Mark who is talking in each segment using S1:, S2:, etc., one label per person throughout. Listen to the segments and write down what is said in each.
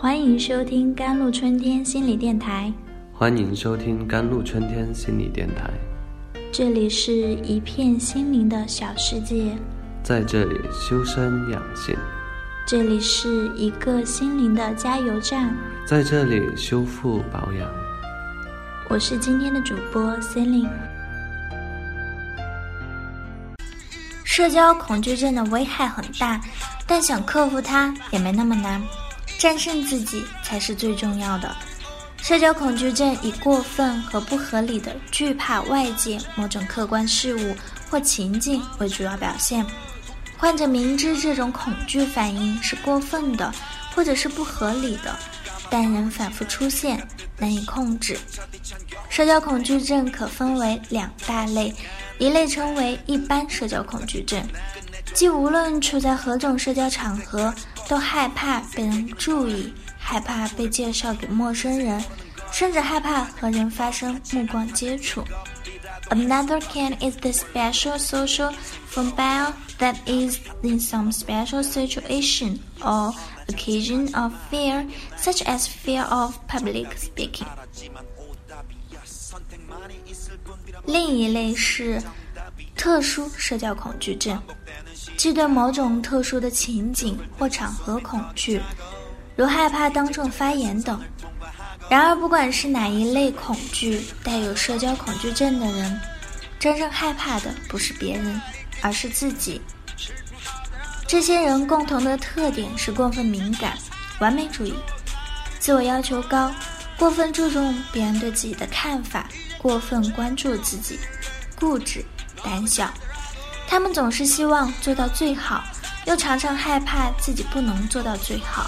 S1: 欢迎收听甘露春天心理电台。
S2: 欢迎收听甘露春天心理电台。
S1: 这里是一片心灵的小世界，
S2: 在这里修身养性，
S1: 这里是一个心灵的加油站，
S2: 在这里修复保养。
S1: 我是今天的主播 Celine。社交恐惧症的危害很大，但想克服它也没那么难。战胜自己才是最重要的。社交恐惧症以过分和不合理的惧怕外界某种客观事物或情境为主要表现。患者明知这种恐惧反应是过分的，或者是不合理的，但仍反复出现，难以控制。社交恐惧症可分为两大类，一类称为一般社交恐惧症，即无论处在何种社交场合。都害怕被人注意，害怕被介绍给陌生人，甚至害怕和人发生目光接触。Another kind is the special social phobia that is in some special situation or occasion of fear, such as fear of public speaking. 另一类是特殊社交恐惧症。即对某种特殊的情景或场合恐惧，如害怕当众发言等。然而，不管是哪一类恐惧，带有社交恐惧症的人，真正害怕的不是别人，而是自己。这些人共同的特点是过分敏感、完美主义、自我要求高、过分注重别人对自己的看法、过分关注自己、固执、胆小。他们总是希望做到最好，又常常害怕自己不能做到最好。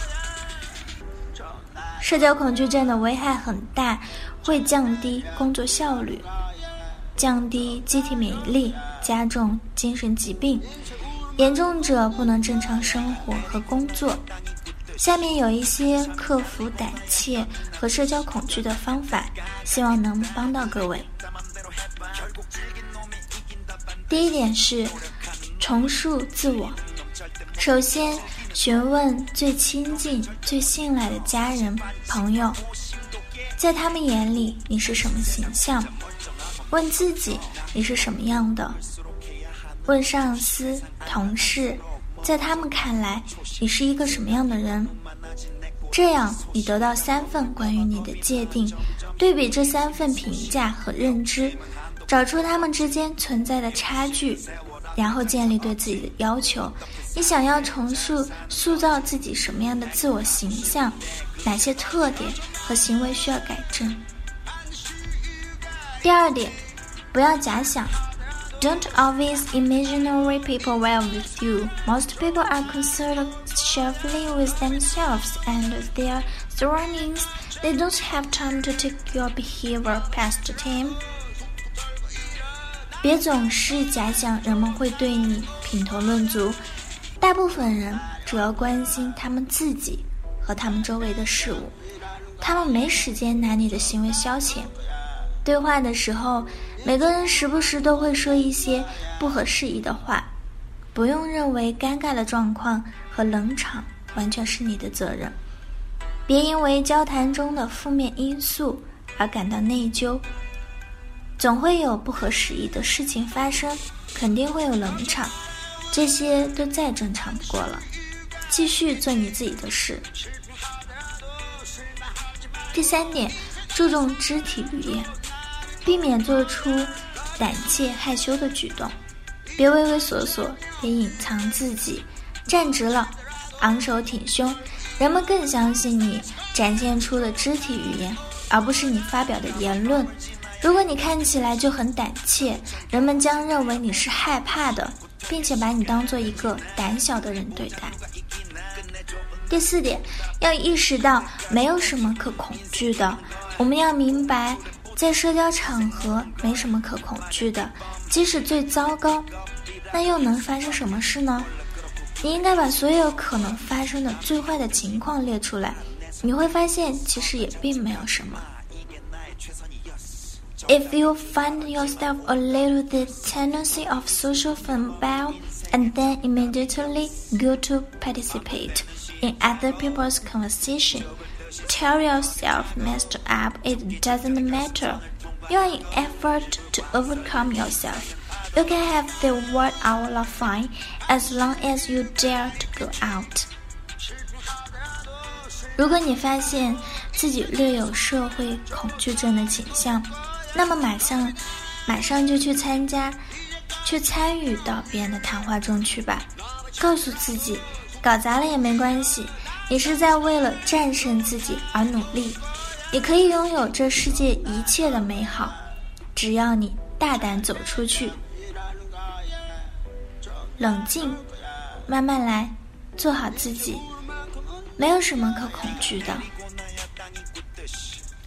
S1: 社交恐惧症的危害很大，会降低工作效率，降低机体免疫力，加重精神疾病，严重者不能正常生活和工作。下面有一些克服胆怯和社交恐惧的方法，希望能帮到各位。第一点是重塑自我。首先，询问最亲近、最信赖的家人、朋友，在他们眼里你是什么形象？问自己你是什么样的？问上司、同事，在他们看来你是一个什么样的人？这样，你得到三份关于你的界定，对比这三份评价和认知。找出他们之间存在的差距，然后建立对自己的要求。你想要重塑、塑造自己什么样的自我形象？哪些特点和行为需要改正？第二点，不要假想。Don't always imaginary people well with you. Most people are concerned chiefly with themselves and their surroundings. They don't have time to take your behavior past them. 别总是假想人们会对你品头论足，大部分人主要关心他们自己和他们周围的事物，他们没时间拿你的行为消遣。对话的时候，每个人时不时都会说一些不合时宜的话，不用认为尴尬的状况和冷场完全是你的责任，别因为交谈中的负面因素而感到内疚。总会有不合时宜的事情发生，肯定会有冷场，这些都再正常不过了。继续做你自己的事。第三点，注重肢体语言，避免做出胆怯害羞的举动，别畏畏缩缩，别隐藏自己，站直了，昂首挺胸，人们更相信你展现出的肢体语言，而不是你发表的言论。如果你看起来就很胆怯，人们将认为你是害怕的，并且把你当做一个胆小的人对待。第四点，要意识到没有什么可恐惧的。我们要明白，在社交场合没什么可恐惧的，即使最糟糕，那又能发生什么事呢？你应该把所有可能发生的最坏的情况列出来，你会发现其实也并没有什么。If you find yourself a little the tendency of social phobia, and then immediately go to participate, in other people's conversation. Tell yourself messed up, it doesn't matter. You are in effort to overcome yourself. You can have the world all of fine as long as you dare to go out. 如果你发现自己略有社会恐惧症的倾向， 那么马上，马上就去参加，去参与到别人的谈话中去吧。告诉自己，搞砸了也没关系，你是在为了战胜自己而努力。你可以拥有这世界一切的美好，只要你大胆走出去。冷静，慢慢来，做好自己，没有什么可恐惧的。